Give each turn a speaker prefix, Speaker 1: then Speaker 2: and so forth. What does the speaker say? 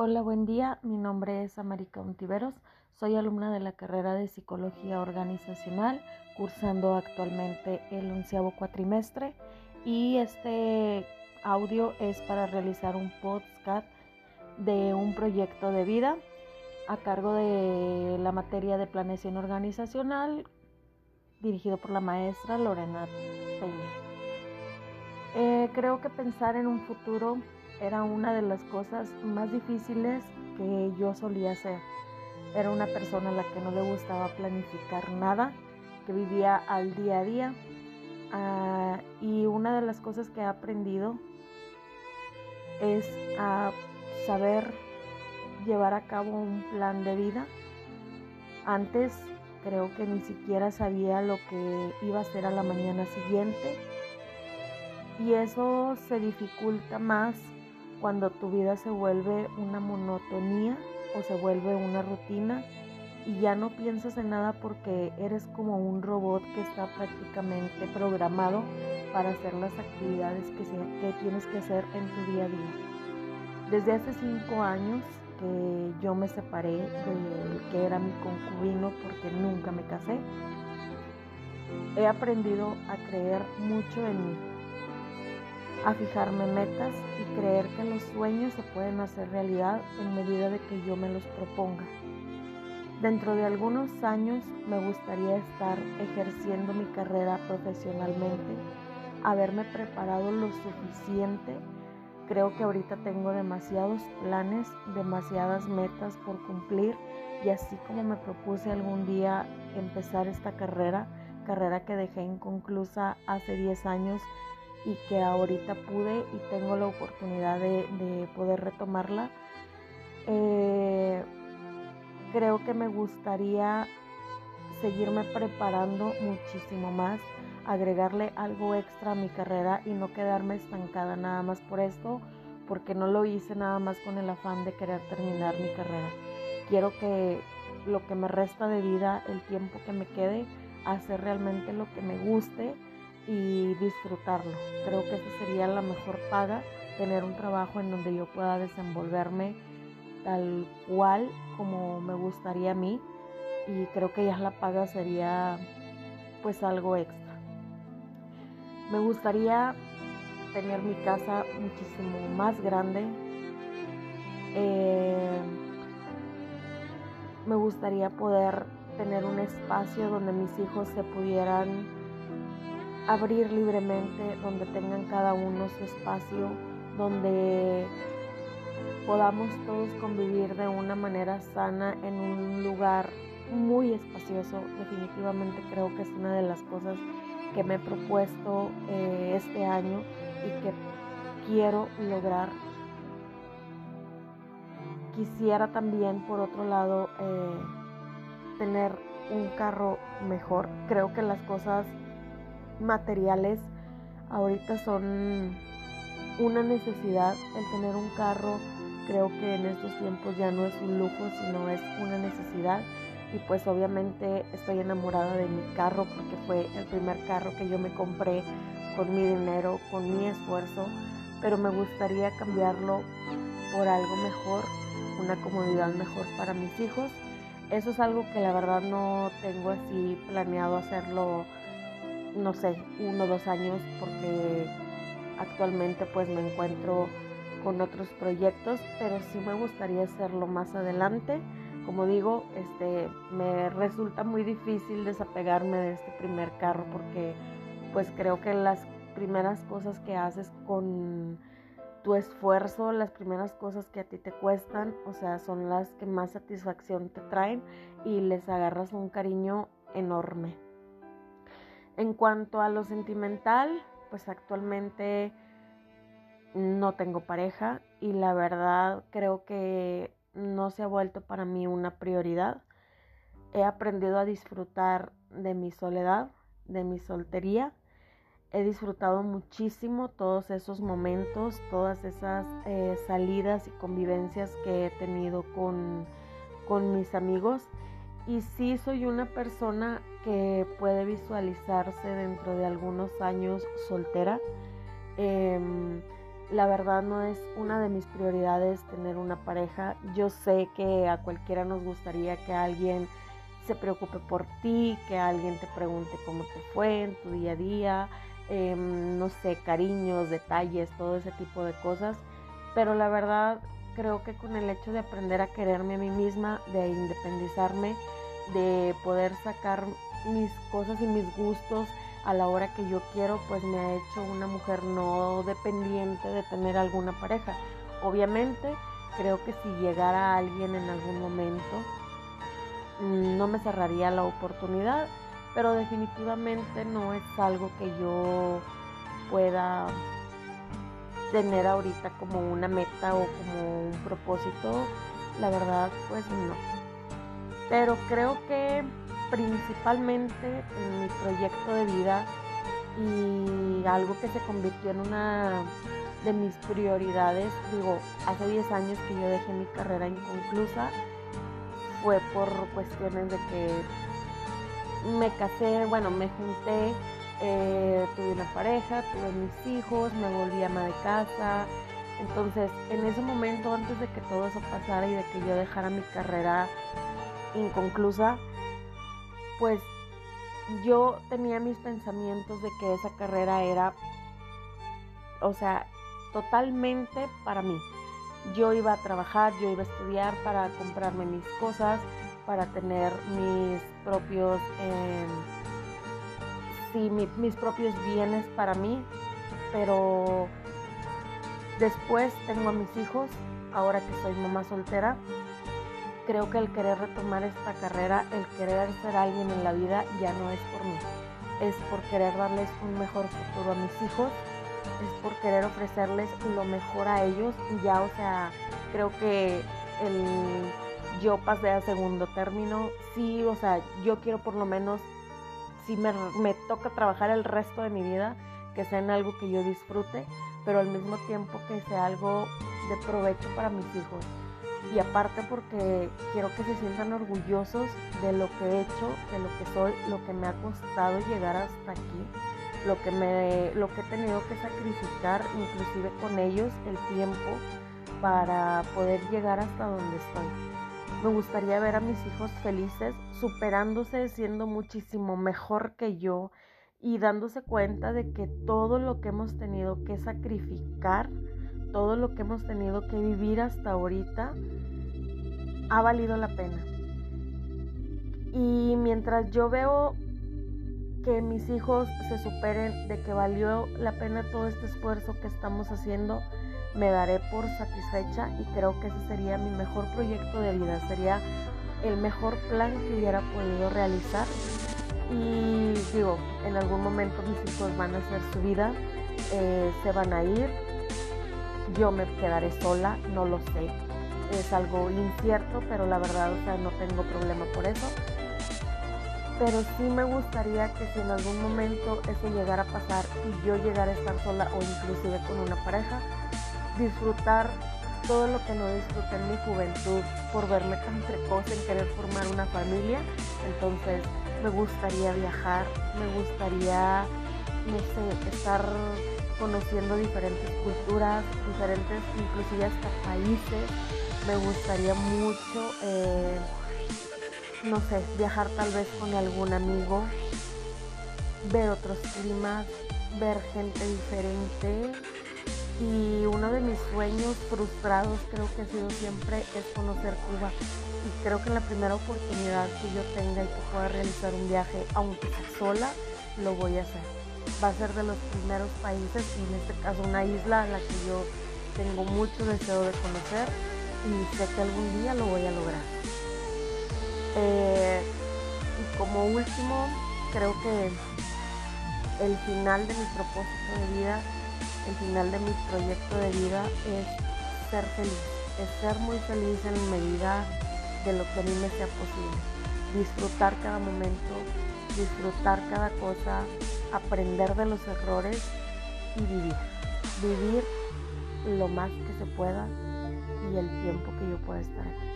Speaker 1: Hola, buen día. Mi nombre es América Untiveros. Soy alumna de la carrera de Psicología Organizacional, cursando actualmente el onceavo cuatrimestre. Y este audio es para realizar un podcast de un proyecto de vida a cargo de la materia de planeación organizacional, dirigido por la maestra Lorena Peña. Eh, creo que pensar en un futuro era una de las cosas más difíciles que yo solía hacer. Era una persona a la que no le gustaba planificar nada, que vivía al día a día. Ah, y una de las cosas que he aprendido es a saber llevar a cabo un plan de vida. Antes creo que ni siquiera sabía lo que iba a hacer a la mañana siguiente. Y eso se dificulta más cuando tu vida se vuelve una monotonía o se vuelve una rutina y ya no piensas en nada porque eres como un robot que está prácticamente programado para hacer las actividades que, tienes que hacer en tu día a día. Desde hace cinco años que yo me separé del que era mi concubino porque nunca me casé, he aprendido a creer mucho en mí a fijarme metas y creer que los sueños se pueden hacer realidad en medida de que yo me los proponga. Dentro de algunos años me gustaría estar ejerciendo mi carrera profesionalmente, haberme preparado lo suficiente. Creo que ahorita tengo demasiados planes, demasiadas metas por cumplir y así como me propuse algún día empezar esta carrera, carrera que dejé inconclusa hace 10 años, y que ahorita pude y tengo la oportunidad de, poder retomarla. Eh, creo que me gustaría seguirme preparando muchísimo más, agregarle algo extra a mi carrera y no quedarme estancada nada más por esto, porque no lo hice nada más con el afán de querer terminar mi carrera. Quiero que lo que me resta de vida, el tiempo que me quede, hacer realmente lo que me guste y disfrutarlo. Creo que esa sería la mejor paga, tener un trabajo en donde yo pueda desenvolverme tal cual como me gustaría a mí y creo que ya la paga sería pues algo extra. Me gustaría tener mi casa muchísimo más grande. Eh, me gustaría poder tener un espacio donde mis hijos se pudieran abrir libremente, donde tengan cada uno su espacio, donde podamos todos convivir de una manera sana en un lugar muy espacioso. Definitivamente creo que es una de las cosas que me he propuesto eh, este año y que quiero lograr. Quisiera también, por otro lado, eh, tener un carro mejor. Creo que las cosas materiales ahorita son una necesidad. El tener un carro creo que en estos tiempos ya no es un lujo, sino es una necesidad. Y pues obviamente estoy enamorada de mi carro porque fue el primer carro que yo me compré con mi dinero, con mi esfuerzo, pero me gustaría cambiarlo por algo mejor, una comodidad mejor para mis hijos. Eso es algo que la verdad no tengo así planeado hacerlo no sé, uno o dos años porque actualmente pues me encuentro con otros proyectos, pero sí me gustaría hacerlo más adelante. Como digo, este me resulta muy difícil desapegarme de este primer carro porque pues creo que las primeras cosas que haces con tu esfuerzo, las primeras cosas que a ti te cuestan, o sea, son las que más satisfacción te traen y les agarras un cariño enorme. En cuanto a lo sentimental, pues actualmente no tengo pareja y la verdad creo que no se ha vuelto para mí una prioridad. He aprendido a disfrutar de mi soledad, de mi soltería. He disfrutado muchísimo todos esos momentos, todas esas eh, salidas y convivencias que he tenido con, con mis amigos y sí soy una persona que puede visualizarse dentro de algunos años soltera. Em, La verdad no es una de mis prioridades tener una pareja. Yo sé que a cualquiera nos gustaría que alguien se preocupe por ti, que alguien te pregunte cómo te fue en tu día a día, em, no sé, cariños, detalles, todo ese tipo de cosas. Pero la verdad creo que con el hecho de aprender a quererme a mí misma, de independizarme, de poder sacar mis cosas y mis gustos a la hora que yo quiero, pues me ha hecho una mujer no dependiente de tener alguna pareja. Obviamente, creo que si llegara alguien en algún momento, no me cerraría la oportunidad, pero definitivamente no es algo que yo pueda tener ahorita como una meta o como un propósito. La verdad, pues no. Pero creo que principalmente en mi proyecto de vida y algo que se convirtió en una de mis prioridades, digo, hace 10 años que yo dejé mi carrera inconclusa, fue por cuestiones de que me casé, bueno, me junté, eh, tuve una pareja, tuve mis hijos, me volví ama de casa. Entonces, en ese momento, antes de que todo eso pasara y de que yo dejara mi carrera inconclusa, pues yo tenía mis pensamientos de que esa carrera era, o sea, totalmente para mí. Yo iba a trabajar, yo iba a estudiar para comprarme mis cosas, para tener mis propios, em, sí, mis propios bienes para mí, pero después tengo a mis hijos, ahora que soy mamá soltera, creo que el querer retomar esta carrera, el querer ser alguien en la vida ya no es por mí. Es por querer darles un mejor futuro a mis hijos, es por querer ofrecerles lo mejor a ellos y ya, o sea, creo que el yo pasé a segundo término. Sí, o sea, yo quiero por lo menos, si me, me toca trabajar el resto de mi vida, que sea en algo que yo disfrute, pero al mismo tiempo que sea algo de provecho para mis hijos y aparte porque quiero que se sientan orgullosos de lo que he hecho, de lo que soy, lo que me ha costado llegar hasta aquí, lo que me lo que he tenido que sacrificar inclusive con ellos el tiempo para poder llegar hasta donde estoy. Me gustaría ver a mis hijos felices, superándose, siendo muchísimo mejor que yo y dándose cuenta de que todo lo que hemos tenido que sacrificar todo lo que hemos tenido que vivir hasta ahorita ha valido la pena. Y mientras yo veo que mis hijos se superen, de que valió la pena todo este esfuerzo que estamos haciendo, me daré por satisfecha y creo que ese sería mi mejor proyecto de vida, sería el mejor plan que hubiera podido realizar. Y digo, en algún momento mis hijos van a hacer su vida, eh, se van a ir, yo me quedaré sola, no lo sé. Es algo incierto, pero la verdad, o sea, no tengo problema por eso. Pero sí me gustaría que si en algún momento eso llegara a pasar y yo llegara a estar sola o inclusive con una pareja, disfrutar todo lo que no disfruté en mi juventud por verme tan precoz en querer formar una familia. Entonces me gustaría viajar, me gustaría, no sé, estar conociendo diferentes culturas, diferentes, inclusive hasta países. Me gustaría mucho, eh, no sé, viajar tal vez con algún amigo, ver otros climas, ver gente diferente. Y uno de mis sueños frustrados creo que ha sido siempre es conocer Cuba. Y creo que en la primera oportunidad que yo tenga y que pueda realizar un viaje, aunque sea sola, lo voy a hacer va a ser de los primeros países y en este caso una isla a la que yo tengo mucho deseo de conocer y sé que algún día lo voy a lograr. Eh, y como último, creo que el final de mi propósito de vida, el final de mi proyecto de vida es ser feliz, es ser muy feliz en medida de lo que a mí me sea posible, disfrutar cada momento, disfrutar cada cosa, aprender de los errores y vivir. Vivir lo más que se pueda y el tiempo que yo pueda estar aquí.